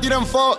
tiren fuego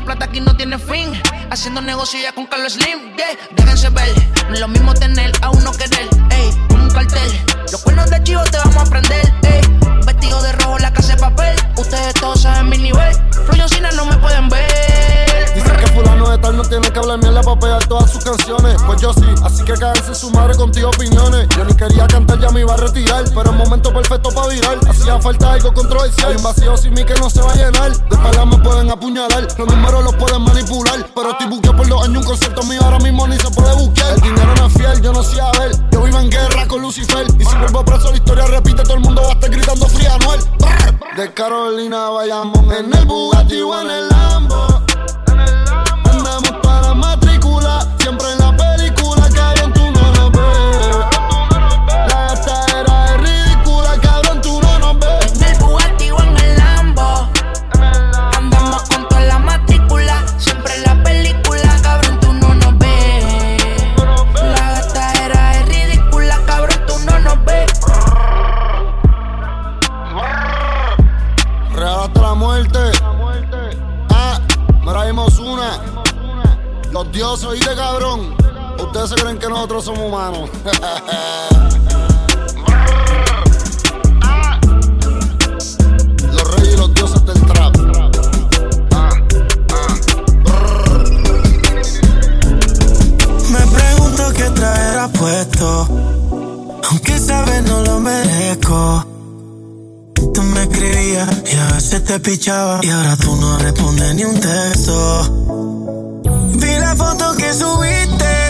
la plata aquí no tiene fin. Haciendo negocio ya con Carlos Slim, yeah. Déjense ver, no es lo mismo tener a uno querer, ey. Con un cartel, los cuernos de chivo te vamos a aprender, ey. Vestido de rojo, la casa de papel. Ustedes todos saben mi nivel. Floyo no me pueden ver. Dicen que fulano de tal no tiene que hablar mierda para pegar todas sus canciones. Pues yo sí, así que cádense su madre contigo opiniones. Yo ni quería cantar, ya me iba a retirar. Pero el momento perfecto para virar. Hacía falta algo controversial. Hay un vacío sin mí que no se va a llenar. De espalda me pueden apuñalar, los números los pueden manipular. Pero estoy buqueado por dos años, un concierto mío ahora mismo ni se puede buscar. El dinero no fiel, yo no sé a ver. Yo vivo en guerra con Lucifer. Y si vuelvo preso, la historia repite, todo el mundo va a estar gritando fría, Noel. De Carolina vayamos en el Bugatti o en el Lambo. envidioso y de cabrón. Ustedes se creen que nosotros somos humanos. los reyes y los dioses del trap. Me pregunto qué traerá puesto. Aunque sabes no lo merezco tú me escribías y a veces te pichaba y ahora tú no respondes ni un texto foto que subiste.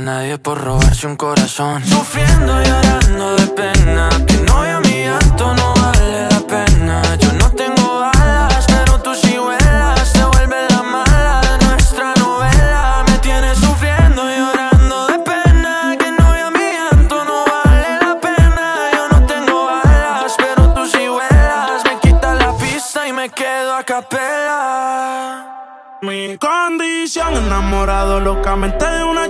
nadie por robarse un corazón. Sufriendo y llorando de pena, que no yo mi llanto no vale la pena. Yo no tengo alas, pero tú sí vuelas, se vuelve la mala de nuestra novela. Me tienes sufriendo y llorando de pena, que no yo mi llanto no vale la pena. Yo no tengo alas, pero tú sí vuelas, me quitas la pista y me quedo a capela. Mi condición enamorado locamente de una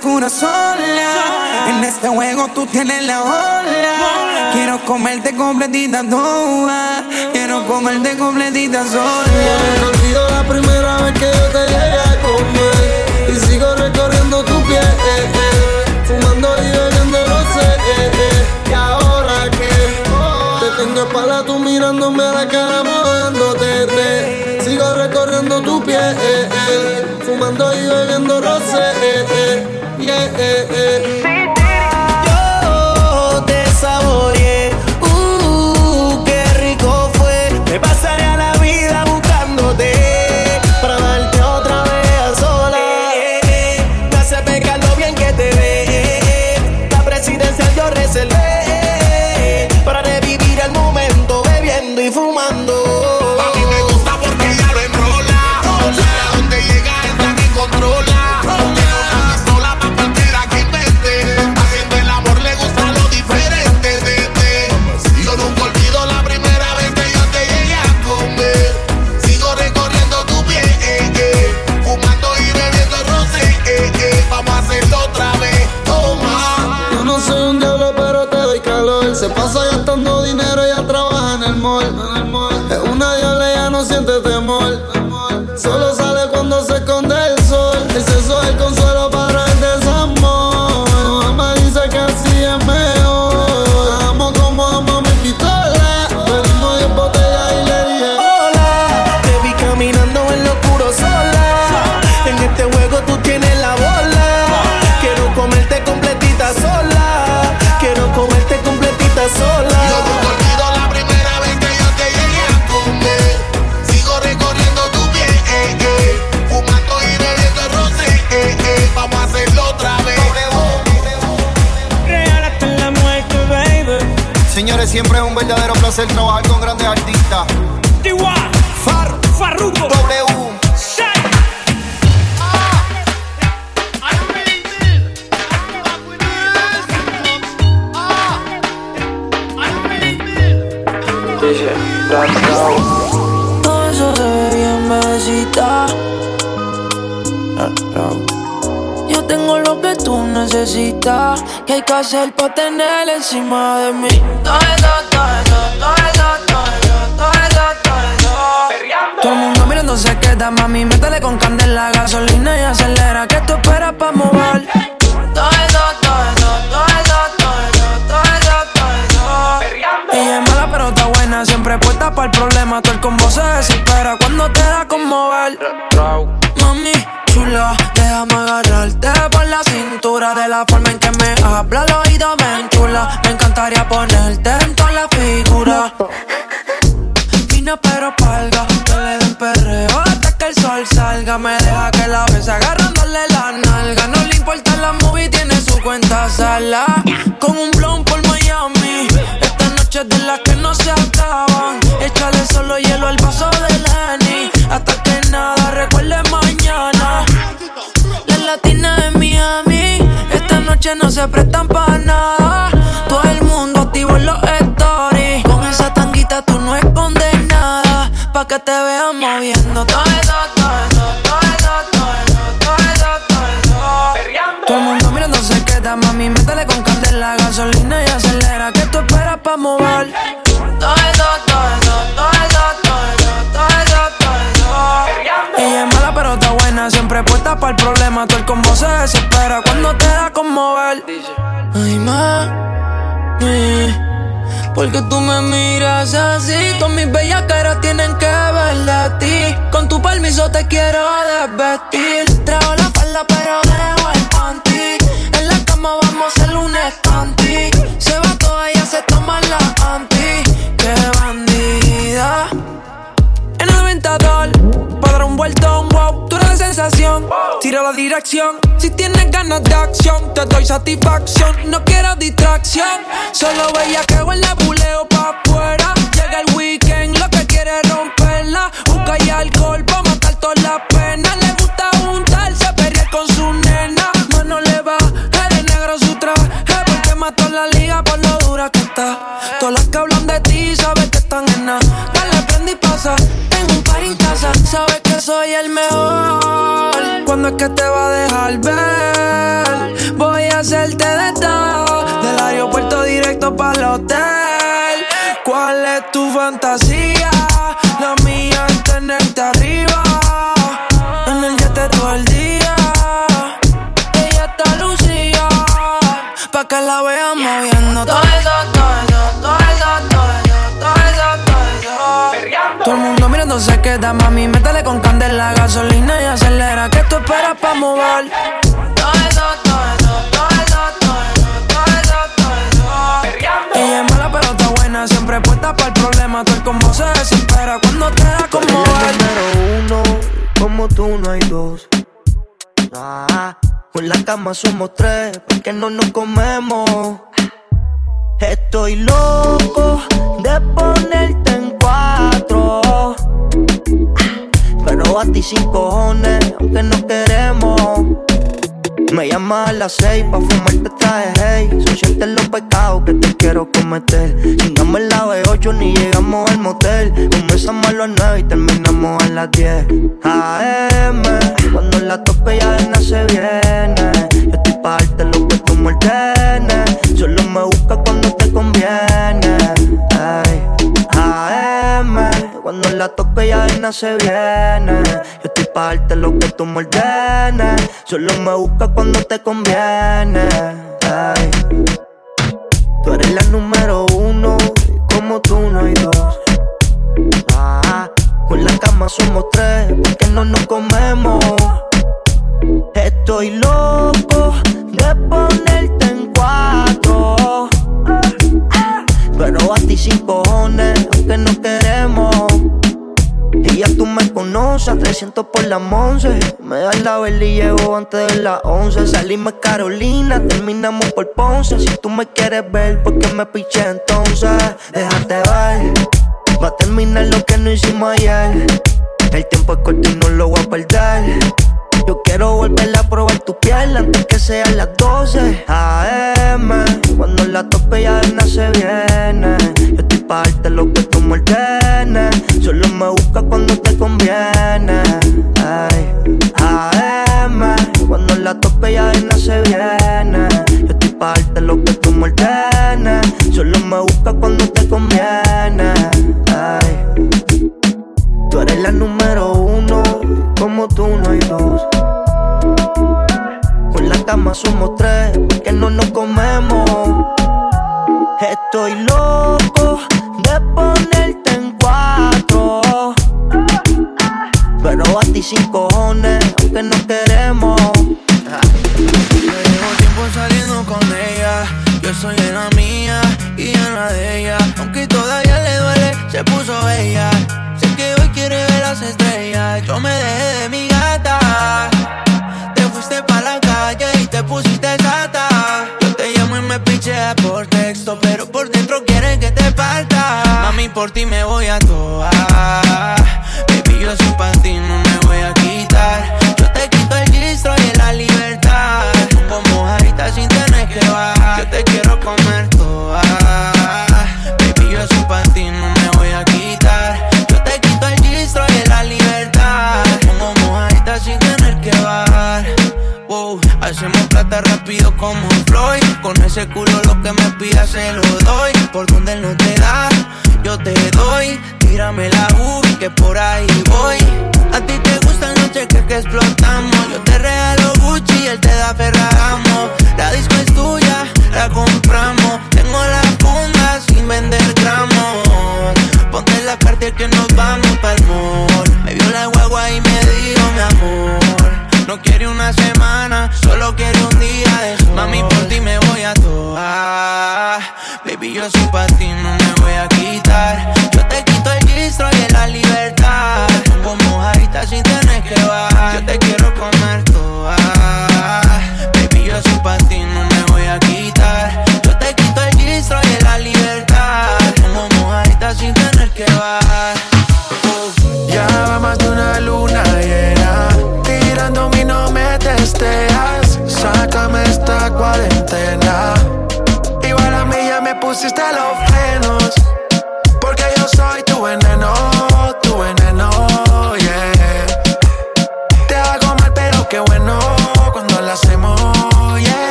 En este juego tú tienes la ola. Quiero comerte completita toda. Quiero comerte completita sola. No olvido la primera vez que yo te llegué a comer. Y sigo recorriendo tu piel. Eh, eh. Fumando y bebiendo sé. Eh, y ahora que te tengo espalda tú mirándome a la cara mojándote sigo recorriendo tu piel, fumando y bebiendo rosé. yeah, yeah. verdadero placer trabajar con grandes artistas. Que hay que hacer para tener encima de mí? Todo eso, todo eso, todo eso, todo eso, todo eso, todo eso. Todo el mundo mirando se queda, mami, métele con candela, gasolina y acelera. que tú esperas para mover? Encantaría ponerte en toda la figura. Fina pero palga, que le den perreo hasta que el sol salga. Me deja que la besa agarrándole la nalga. No le importa la movie, tiene su cuenta sala. Con un blon por Miami. Esta noche es de las que no se acaban. Échale solo hielo al vaso de Lenny. Hasta que nada recuerde mañana. La latina de Miami. Esta noche no se prestan para nada. Que te vean moviendo todo eso, todo eso, todo eso, todo eso, todo eso, todo eso. Todo el mundo mirando se queda, mami, métele con candela, gasolina y acelera. ¿Qué tú esperas pa' mover? Todo eso, todo eso, todo eso, todo eso, todo eso, todo eso. Ella es mala pero está buena, siempre puesta para el problema. Todo el combo se desespera cuando te da con mover. Ay, mami, porque tú me miras así. Todas mis bellas caras tienen que verle a ti. Con tu permiso te quiero desvestir. Traigo la falda pero dejo el panty. En la cama vamos a hacer un escanti. Tira la dirección, si tienes ganas de acción, te doy satisfacción. No quiero distracción, solo veía que en la buleo pa' afuera. Llega el weekend, lo que quiere es romperla. Busca y alcohol pa' matar todas las penas. Le gusta juntarse, perrear con su nena. Mano le va, eres negro su traje. Porque mató la liga por lo dura que está. Todas las que hablan de ti, sabes que están en nada. Dale, prende y pasa. Tengo un par en casa, sabes soy el mejor. Cuando es que te va a dejar ver? Voy a hacerte de todo. Del aeropuerto directo para el hotel. ¿Cuál es tu fantasía? Se queda, mami, métele con candela, gasolina y acelera. ¿Qué tú esperas pa' mover? Todo eso, todo eso, todo eso, todo eso, todo eso, todo eso. Ella es mala pero está buena, siempre puesta para el problema. El combo se desespera cuando te da como mover. número uno, como tú no hay dos. Ah, con la cama somos tres, porque no nos comemos. Estoy loco de ponerte en cuatro. A ti sin cojones, aunque no queremos. Me llamas a las seis pa' fumarte traje hey. Son siete los pecados que te quiero cometer. Chingamos en la B8 ni llegamos al motel. Comenzamos a las nueve y terminamos a las 10 AM Cuando la tope ya de se viene pa' lo que tú me ordenes Solo me busca cuando te conviene. Ay. AM Cuando la toque ya de se viene. Yo estoy pa' darte lo que tú me ordenes Solo me busca cuando te conviene. Ay. Tú eres la número uno como tú no hay dos. Ah, con la cama somos tres porque no nos comemos. Estoy loco de ponerte en cuatro. Pero a ti sin cojones, aunque no queremos. Y ya tú me conoces, 300 por la once. Me das la vela y llego antes de las 11 Salimos Carolina, terminamos por Ponce. Si tú me quieres ver, ¿por qué me piché entonces? Déjate ver. Va a terminar lo que no hicimos ayer. El tiempo es corto y no lo voy a perder yo quiero volver a probar tu piel antes que sean las 12 AM. Cuando la tope ya de se viene. Yo estoy pa' darte lo que tú me ordenes. Solo me busca cuando te conviene. Ay. AM. Cuando la tope ya de se viene. Yo estoy pa' darte lo que tú me ordenes. Solo me busca cuando te conviene. Ay. Tú eres la número uno, como tú no hay dos. Con la cama somos tres, que no nos comemos. Estoy loco de ponerte en cuatro. Pero a ti sin cojones, aunque no queremos. Llevo tiempo saliendo con ella. Yo soy en la mía y en la de ella. Aunque todavía le duele, se puso bella. Quiere ver las estrellas. Yo me dejé de mi gata. Te fuiste pa' la calle y te pusiste chata. Yo te llamo y me piché por texto Pero por dentro quieren que te parta. Mami, por ti me voy a toa. Baby, yo soy pa' ti, no me voy a rápido como Floyd. Con ese culo lo que me pida se lo doy. Por donde él no te da, yo te doy. Tírame la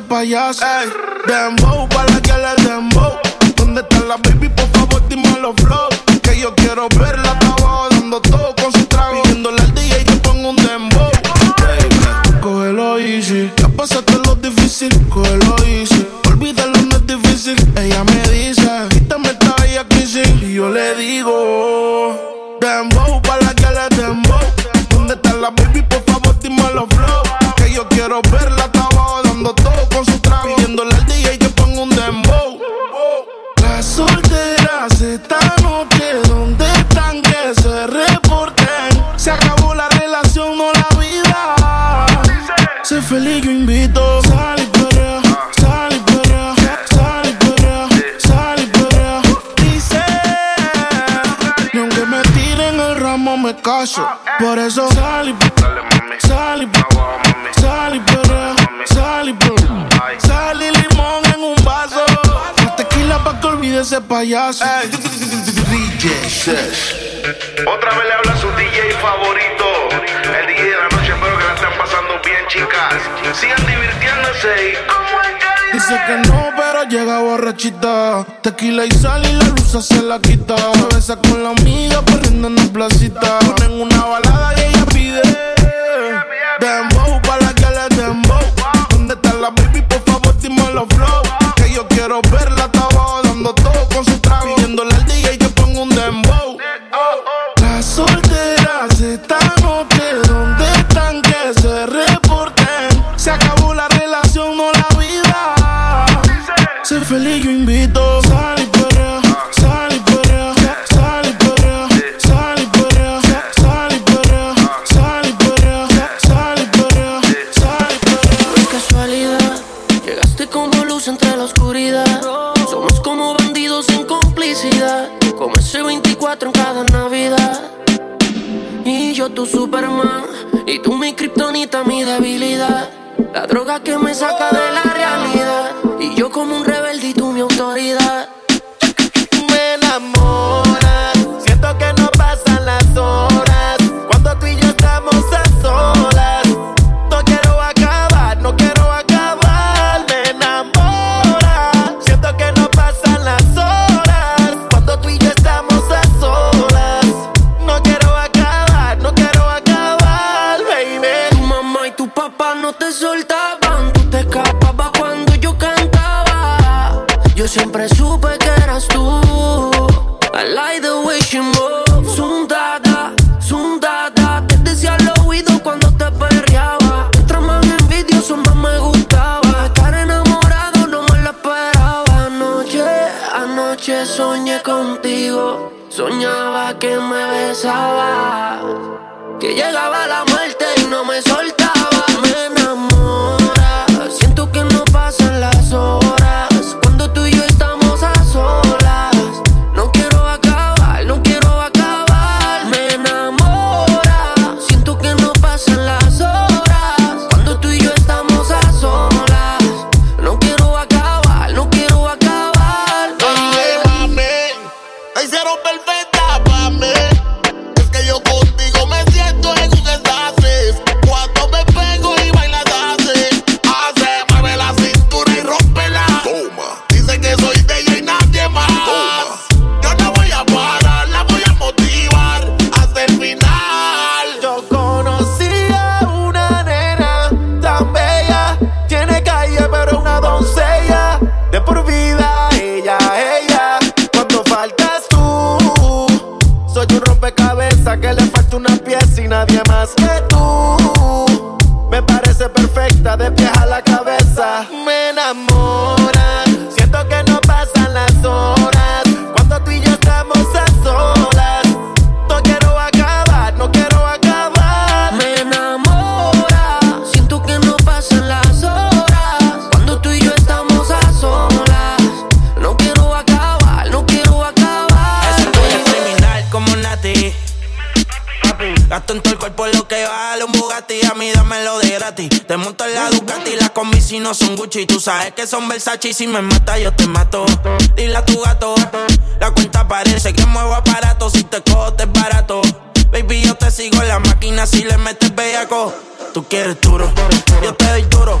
payaso. Ey, dembow, para que le dembow. ¿Dónde está la baby? Por favor, dime los flow. Que yo quiero verla, estaba dando todo ese payaso. DJ Otra vez le habla a su DJ favorito. El DJ de la noche, espero que la estén pasando bien, chicas. Sigan divirtiéndose y como el Dice que no, pero llega borrachita. Tequila y sal y la luz se la quita. Se besa con la amiga corriendo en la placita. Ponen una balada y ella pide. Dembow para la que le dembow. ¿Dónde está la baby? Por favor, dime los flow. Que yo quiero verla, estaba dando todo con su trago. Pidiéndole al DJ que ponga un dembow. Las solteras esta noche, ¿dónde están? Que se reporten. Se acabó la relación, no la vida. Sé feliz, yo invito. Que me hicieron perfecta para mí. Gucci. Tú sabes que son Versace y si me mata yo te mato. Dile a tu gato, la cuenta parece que muevo aparato. Si te cojo te es barato. Baby, yo te sigo en la máquina si le metes bellaco. Tú quieres duro, yo te doy duro.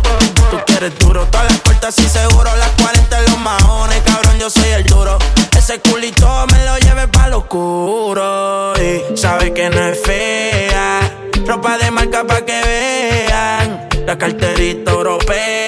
Tú quieres duro, todas las puertas y seguro. Las 40 en los mahones, cabrón, yo soy el duro. Ese culito me lo lleve pa' lo oscuro. Y sabe que no es fea. Ropa de marca pa' que vean. La carterita europea.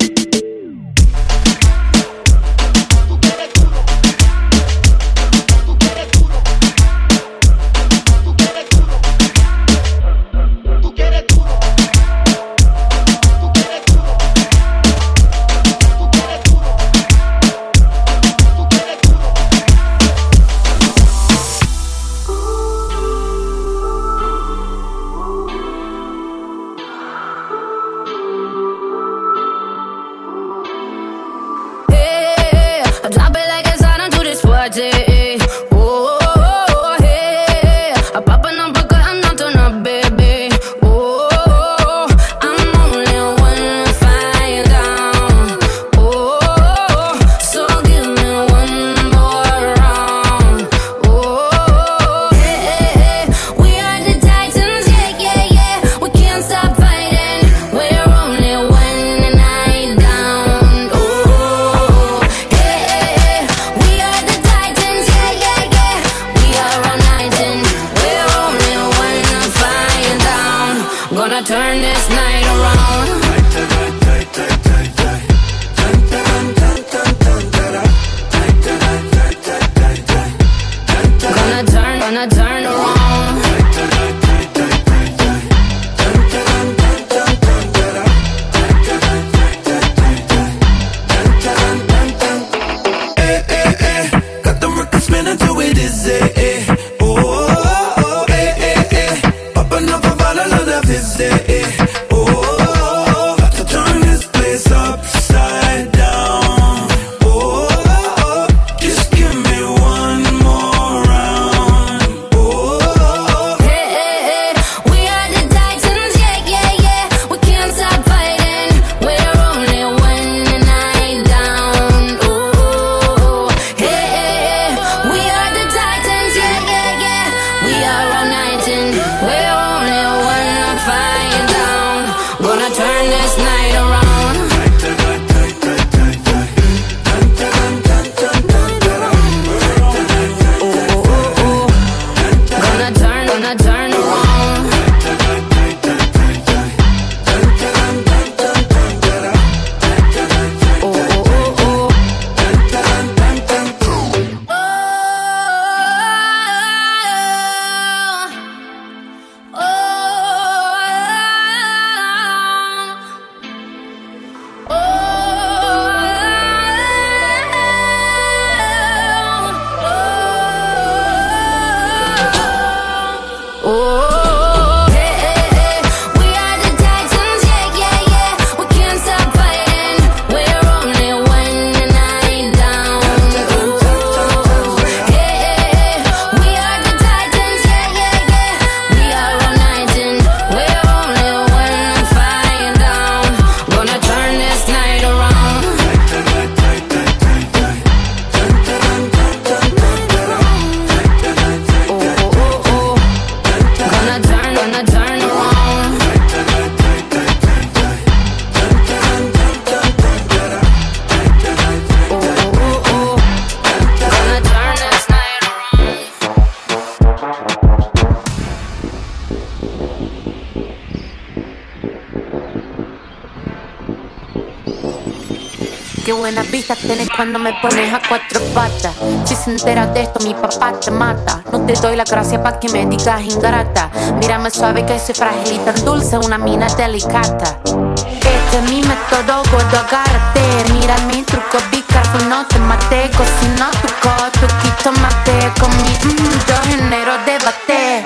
Cuando me pones a cuatro patas. Si se entera de esto, mi papá te mata. No te doy la gracia para que me digas ingrata. Mírame suave que soy frágil y tan dulce, una mina delicata. Este es mi método, gordo, agárrate. Mira mi truco, careful, no te mate. Cocina tu coto, quito mate. Con mi mmm, yo genero debate.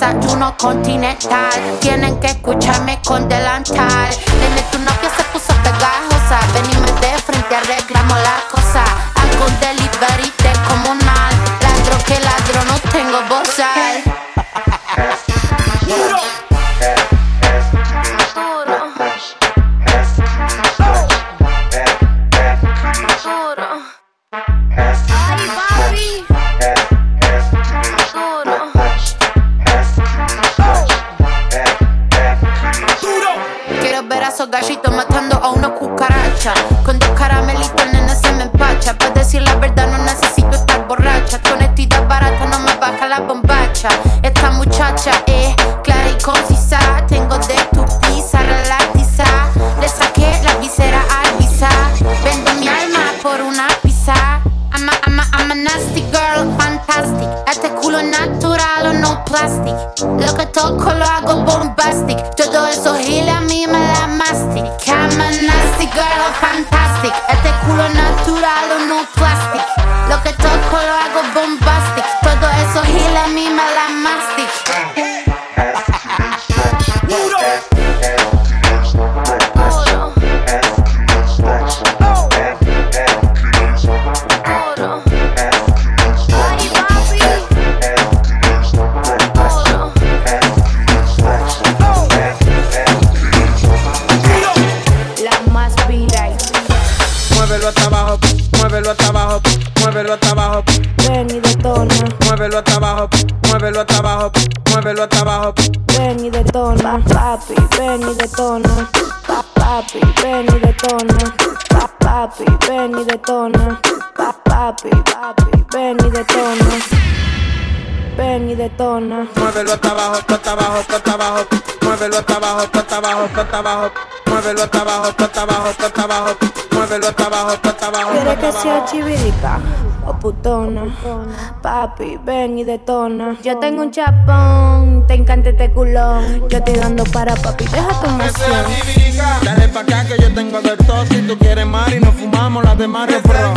Desayuno continental, tienen que escucharme con delantal. Nene, tu novia se puso pegajosa, venime de frente, arreglamos la cosa. Un delivery Muévelo hasta abajo, hasta abajo, hasta abajo. Muévelo hasta abajo, hasta abajo, hasta abajo. Muévelo hasta abajo, hasta abajo, hasta abajo. Muévelo hasta abajo, hasta abajo. ¿Quieres que sea chivirica o putona? Papi, ven y detona. Yo tengo un chapón, te encanta este culón. Yo estoy dando para papi, deja tu emoción. Dale pa' acá que yo tengo de todo. Si tú quieres mar y nos fumamos las demás Pro.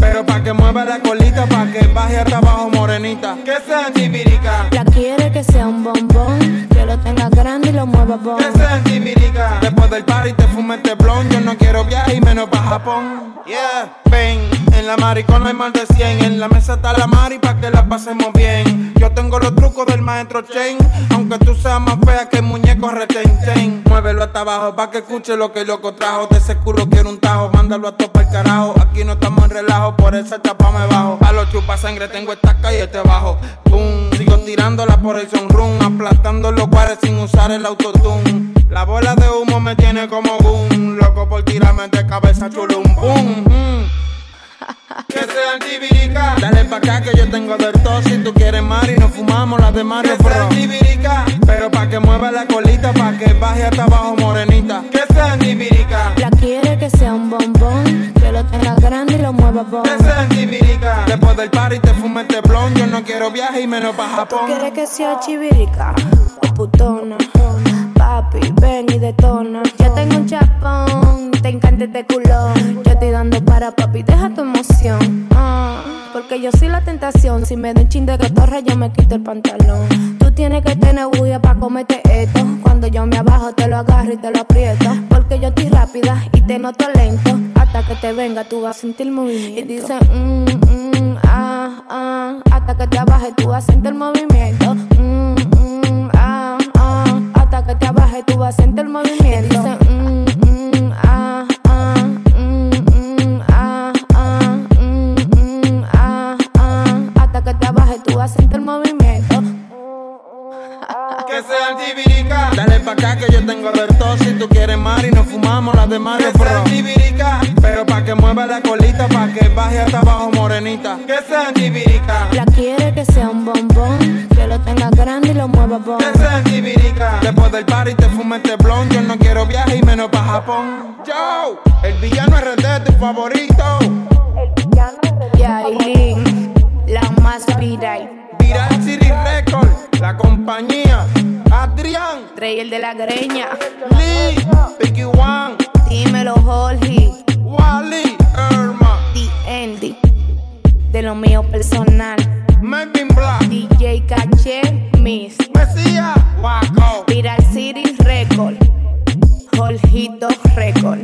Pero pa' que mueva la colita, pa' que baje hasta abajo morenita. Que sea chivirica. La quiere que sea un bombón, que lo tenga grande y lo mueva bon. Que sea chivirica. Después del party te fume este blon. Yo no quiero viaje y menos pa' Japón. Yeah, ven. En la maricona hay más de 100. En la mesa está la mari pa' que la pasemos bien. Yo tengo los trucos del maestro Chain. Aunque tú seas más fea que el muñeco retenten. Muévelo hasta abajo pa' que escuche lo que el loco trajo. De ese culo quiero un tajo. Mándalo a tope el carajo. Aquí no estamos en relajo. Por esa etapa me bajo. A los chupas sangre tengo esta calle este bajo. Boom. Sigo tirándola por el sunroom. Aplastando los cuares sin usar el autotune. La bola de humo me tiene como boom. Loco por tirarme de cabeza chulum. Boom. mm. Que sea chivirica. Dale pa' acá que yo tengo de todo. Si tú quieres mar y nos fumamos las de Mario Pro. Pero pa' que mueva la colita, pa' que baje hasta abajo morenita. Que sea chivirica. La quiere que sea un bombón, que lo tenga grande y lo mueva bon. Que sea chivirica. Después del party te fume este blon. Yo no quiero viaje y menos pa' ¿Tú Japón. quieres que sea chivirica o putona? Papi, ven y detona. Yo tengo un chapón, te encanta este culón. Yo estoy dando para papi, deja tu emoción. Ah, porque yo soy la tentación. Si me da un chin de cotorra, yo me quito el pantalón. Tú tienes que tener bulla pa' comerte esto. Cuando yo me abajo, te lo agarro y te lo aprieto. Porque yo estoy rápida y te noto lento. Hasta que te venga, tú vas a sentir movimiento. Y dicen, mmm, mmm, ah, ah. Hasta que te abajes, tú vas a sentir movimiento. Mmm, mmm, que te tú vas a sentir movimiento. Y ah, ah. Ah, ah. Mmm, ah, ah. Hasta que te abajes, tú vas a sentir movimiento. Que sea antibirica. Dale pa' acá que yo tengo de todo. Si tú quieres mar y nos fumamos las de Mario Que sea Bro. antibirica. Pero pa' que mueva la colita, pa' que baje hasta abajo morenita. Que sea antibirica. La quiere que sea un bombón, lo tenga grande y lo mueva bon. Después del party te fumo este blon. Yo no quiero viaje y menos pa' Japón. Yo, el villano es RD, tu favorito. Yailin, la más viral. Viral City Record, la compañía. Adrián, Trey el de la greña. Lee, Vicky One, Dímelo, Jorge. Wally, Irma, The Andy. De lo mío personal. Melvin Black, DJ Caché, Miss. Mesías, Waco. Viral City Record. Jorgito Record.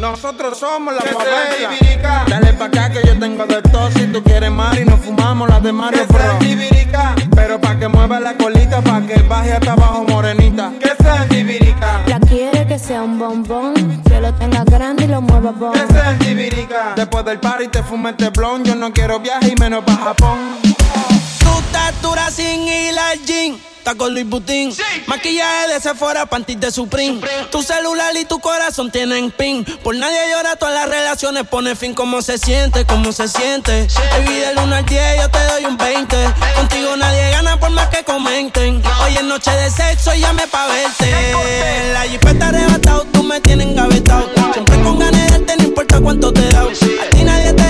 Nosotros somos la Que sea favela. Dale pa' acá que yo tengo de todo. Si tú quieres mar y nos fumamos las de Mario Que sea Bro. antibirica. Pero pa' que mueva la colita, pa' que baje hasta abajo morenita. Que sea antibirica. La quiere que sea un bombón, que lo tenga grande y lo mueva bon. Que sea antibirica. Después del party te fumo este blon. Yo no quiero viaje y menos pa' Japón. Tu estatura sin ir al gym. Está con Luis Butín. Maquillaje de Sephora, panties de Supreme. Tu celular y tu corazón tienen pin. Por nadie llora, todas las relaciones pone fin. ¿Cómo se siente? ¿Cómo se siente? Baby, del 1 al 10 yo te doy un 20. Contigo nadie gana por más que comenten. Hoy es noche de sexo y llame pa' verte. La jipeta arrebatado, tú me tienes engavetado. Siempre con ganas de no importa cuánto te da. A ti nadie te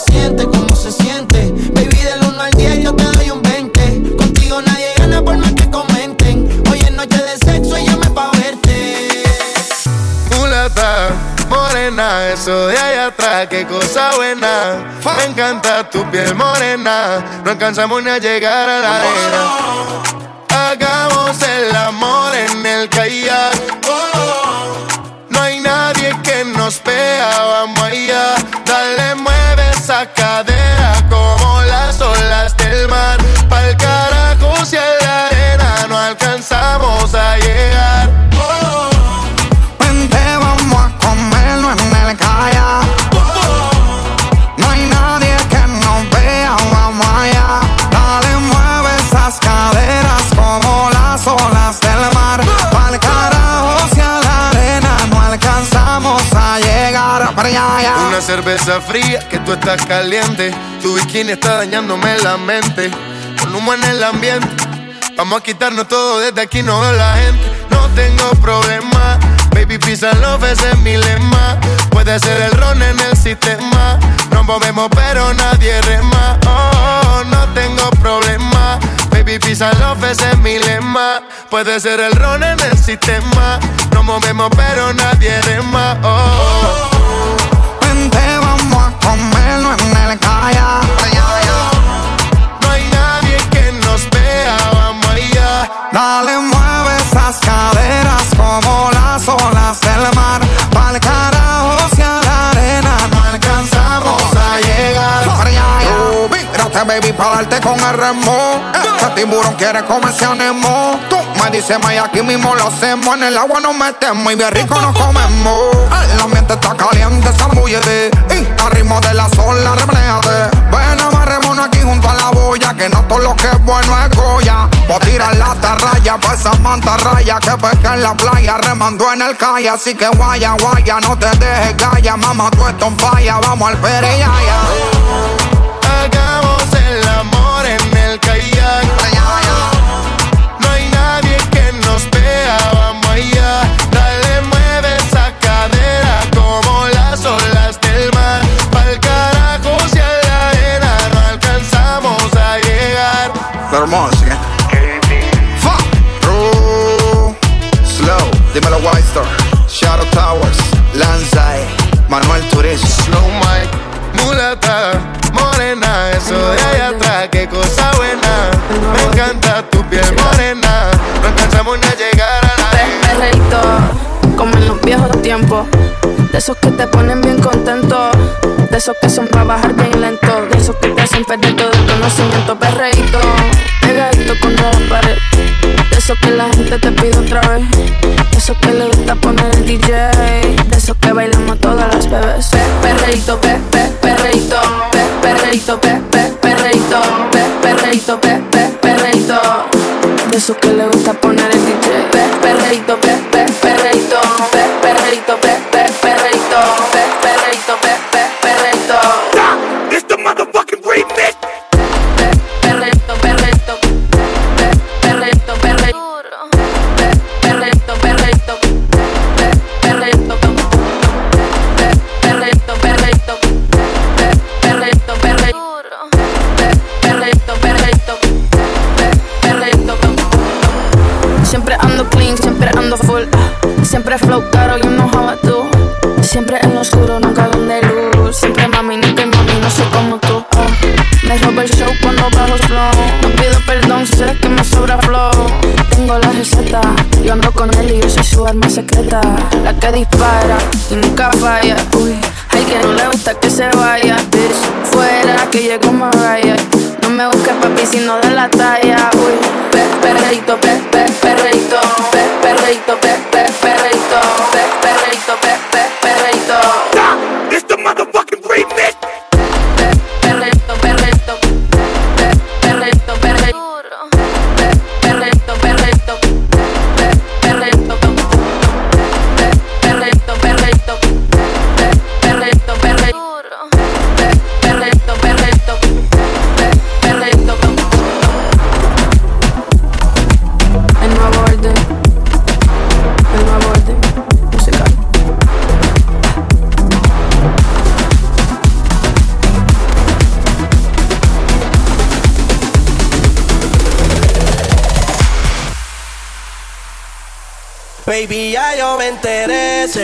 Siente? ¿Cómo se siente? Baby, del 1 al 10 yo te doy un 20. Contigo nadie gana por más que comenten. Hoy es noche de sexo y llame pa' verte. mulata, morena, eso de allá atrás, qué cosa buena. Me encanta tu piel morena, no alcanzamos ni a llegar a la arena. Hagamos el amor en el kayak. No hay nadie que nos vea, Cerveza fría que tú estás caliente. Tu bikini está dañándome la mente. Con humo en el ambiente. Vamos a quitarnos todo desde aquí, no veo la gente. No tengo problema. Baby, pisa love ese es mi. Puede ser el ron en el sistema. Nos movemos, pero nadie rema. Oh, no tengo problema. Baby, pisa los es mi. Puede ser el ron en el sistema. Nos movemos, pero nadie rema. Oh. Comerlo en el calla. No hay nadie que nos vea, vamos allá. Dale, mueve esas caderas como las olas del mar. Pa'l carajo, si a la arena no alcanzamos a llegar. Yo, mírate, baby, pa' darte con el remo. Este tiburón quiere comerse a Nemo. Tú me dices, may, aquí mismo lo hacemos. En el agua nos metemos y bien rico nos comemos. El ambiente está caliente, zambullete. Y al ritmo de la sola, repléate. Ven, amarrémonos aquí junto a la boya. Que no todo lo que es bueno es Goya. A tirar la tarraya pa' esa mantarraya que pesca en la playa. Remando en el calle, así que guaya, guaya. No te dejes gaya, mamá, tú esto en falla. Vamos al pereyaya. Hagamos el amor en el kayak. Hermoso, Fa, Ru, Slow, dímelo White Star, Shadow Towers, Lanzai, Manuel Turizo. Slow Mike, mulata, morena, eso de allá atrás, qué cosa buena. Me encanta tu piel morena, no alcanzamos ni a llegar a la como en los viejos tiempos. De esos que te ponen bien contento. De esos que son para bajar bien lento. De esos que te hacen perder todo el conocimiento. Perreíto, pegadito contra la pared. De esos que la gente te pide otra vez. De esos que le gusta poner el DJ. De esos que bailamos todas las bebés. Pe, perreíto, pe, pe, perreíto. Pe, perreíto, pe, pe, perreíto. Pe, perreíto, pe, pe. De esos que le gusta poner el DJ. Pe, perreíto, pe, pe, perreíto. Pe, pe, pe. Pe, motherfucking remix. Siempre ando clean, siempre ando full. ah. Siempre flow La que dispara y nunca falla. Uy, hay que no le gusta que se vaya. Bitch, fuera que llegó Mariah. No me busques papi si no de la talla. Uy, pe, perreíto, pe, pe. Pe,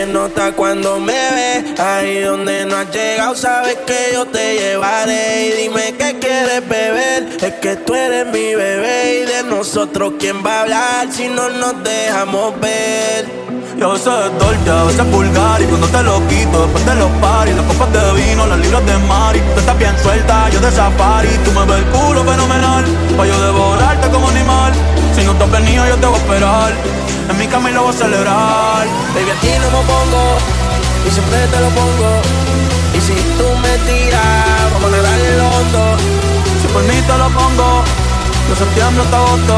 nota cuando me ve. Ahí donde no has llegado, sabes que yo te llevaré. Y dime qué quieres beber, es que tú eres mi bebé. Y de nosotros, ¿quién va a hablar si no nos dejamos ver? Yo a veces es dolce, a veces es vulgar Y cuando te lo quito, después de los paris Las copas de vino, las libras de mari Tú estás bien suelta, yo de safari Tú me ves el culo fenomenal Pa' yo devorarte como animal Si no te has venido, yo te voy a esperar En mi lo voy a celebrar Baby, a ti no me pongo y siempre te lo pongo. Y si tú me tiras, vamos a darle el hondo. Si por mí te lo pongo De septiembre hasta agosto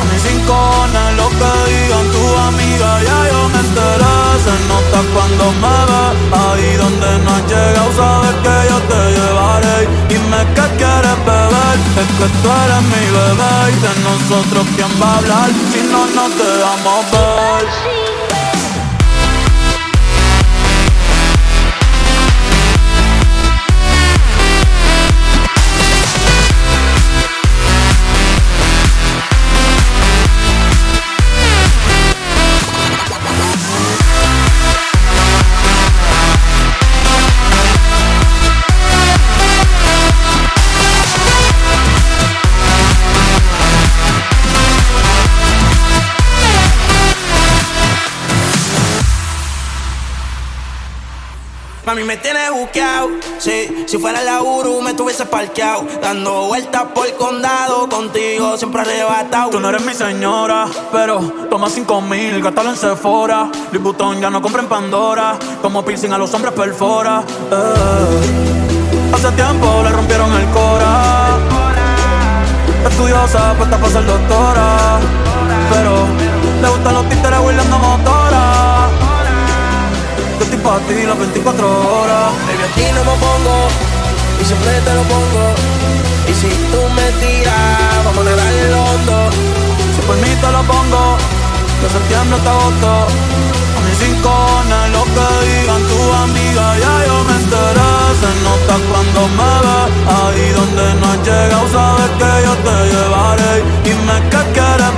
A mis lo que digan tus amigas Ya yo me enteré, se nota cuando me ves Ahí donde no has llegado, saber que yo te llevaré. Dime qué quieres beber, es que tú eres mi bebé Y de nosotros quién va a hablar, si no nos dejamos ver Mami, me tienes buqueado. Sí, si fuera la Uru, me tuviese parqueado. Dando vueltas por el condado, contigo siempre arrebatado. Tú no eres mi señora, pero toma cinco mil, gástalo en Sephora. Louis ya no compra en Pandora. Como piercing a los hombres perfora. Eh. Hace tiempo le rompieron el cora. Estudiosa, puesta para ser doctora. Pero le gustan los títeres huirleando motora. Yo estoy pa' ti las 24 horas. Baby, a no me pongo y siempre te lo pongo. Y si tú me tiras, vamos a nadar el hondo. Si por mí te lo pongo, de septiembre hasta agosto. A mis rincones, lo que digan tu amiga, ya yo me enteré. Se nota cuando me ves, ahí donde no has llegado, sabes que yo te llevaré. Dime que quieres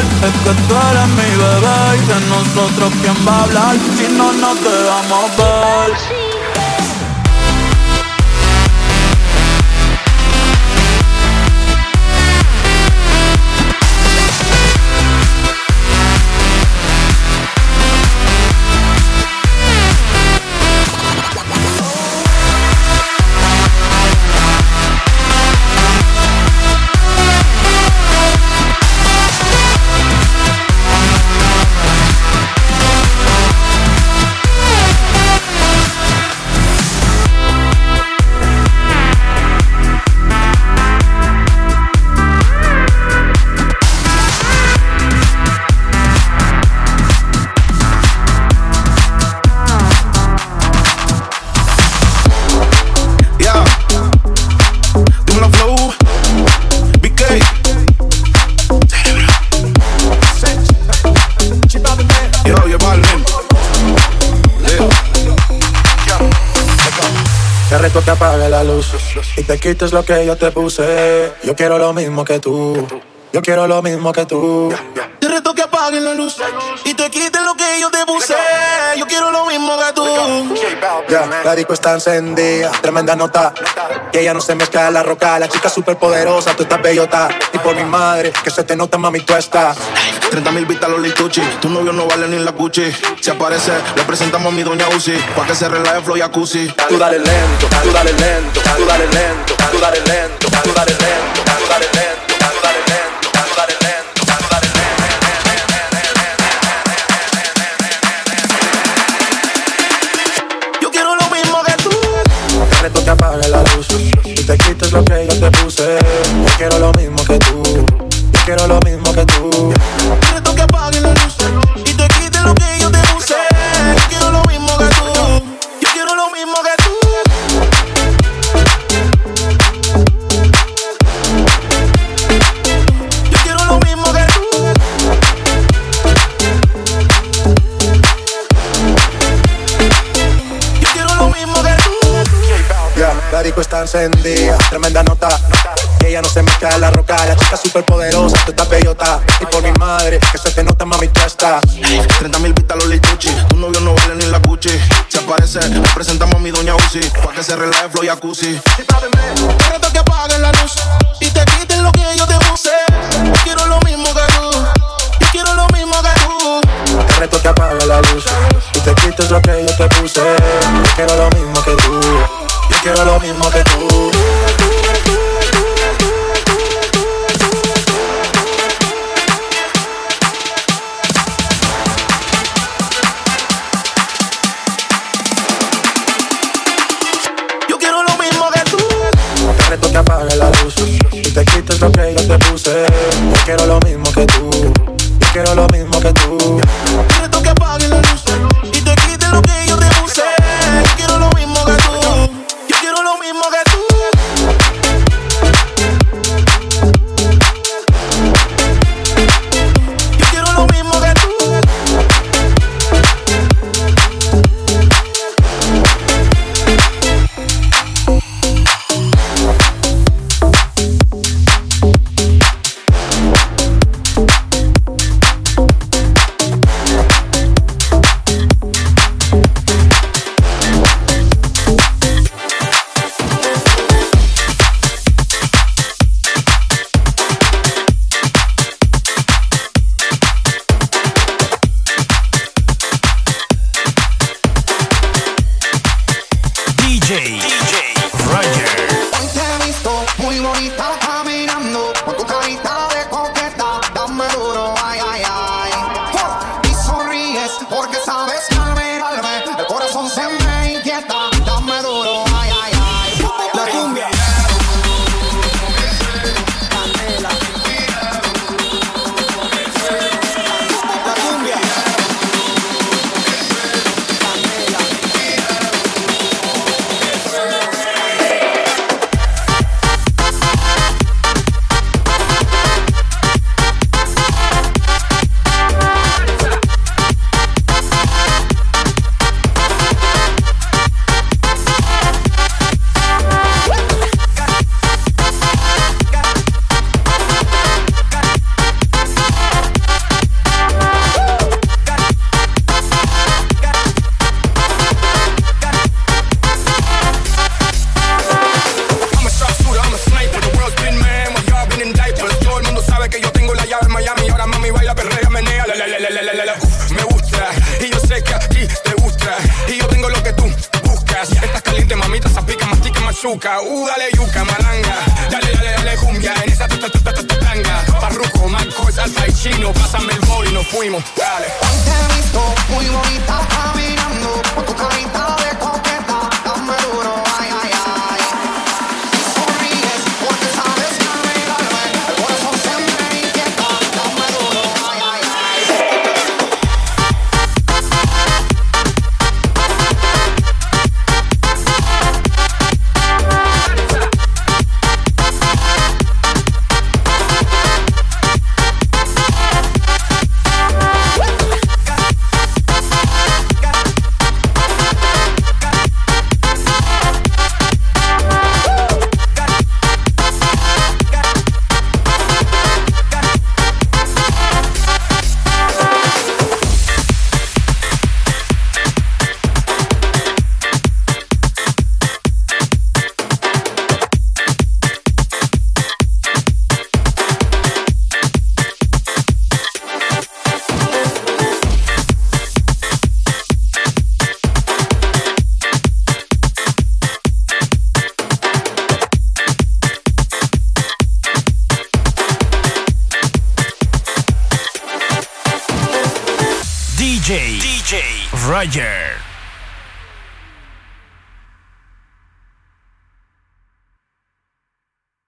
es que tú eres mi bebé. Y de nosotros, ¿quién va a hablar si no nos dejamos ver? Te quites lo que yo te puse. Yo quiero lo mismo que tú. Yo quiero lo mismo que tú. Ya, la disco está encendida, tremenda nota. Que ella no se mezcla en la roca, la chica súper poderosa, tú estás bellota. Y por mi madre, que se te nota, mami, tú estás. 30 mil vistas los lituchi. Tu novio no vale ni la Gucci. Si aparece, le presentamos a mi doña Uzi. Pa' que se relaje flow jacuzzi. Tú dale lento, tú dale lento, tú dale lento, tú dale lento, tú dale lento, tú dale lento, tú dale quiero lo mismo que tú. Yo quiero lo mismo que tú. Reto que apaguen la luz y te quites lo que yo te puse. Yo quiero lo mismo que tú. Yo quiero lo mismo que tú. Yo quiero lo mismo que tú. Yo quiero lo mismo que tú. Ya, la disco está encendida, la roca, la chica súper poderosa, tú estás bellota. Y por mi madre, que se te nota, mami, tú estás. 30 mil vistas los lituchi. Tu novio no vale ni la Gucci. Si aparece, le presentamos a mi doña Uzi. Pa' que se relaje flow jacuzzi. Te reto que apaguen la luz y te quiten lo que yo te puse. Yo quiero lo mismo que tú. Yo quiero lo mismo que tú. Te reto que apague la luz y te quites lo que yo te puse. Yo quiero lo mismo que tú. Yo quiero lo mismo que tú. Quiero lo uh, dale yuca, malanga. Dale, dale, dale cumbia en esa tanga. Parruco, Marcos, alfa y chino, pásame el bol y nos fuimos,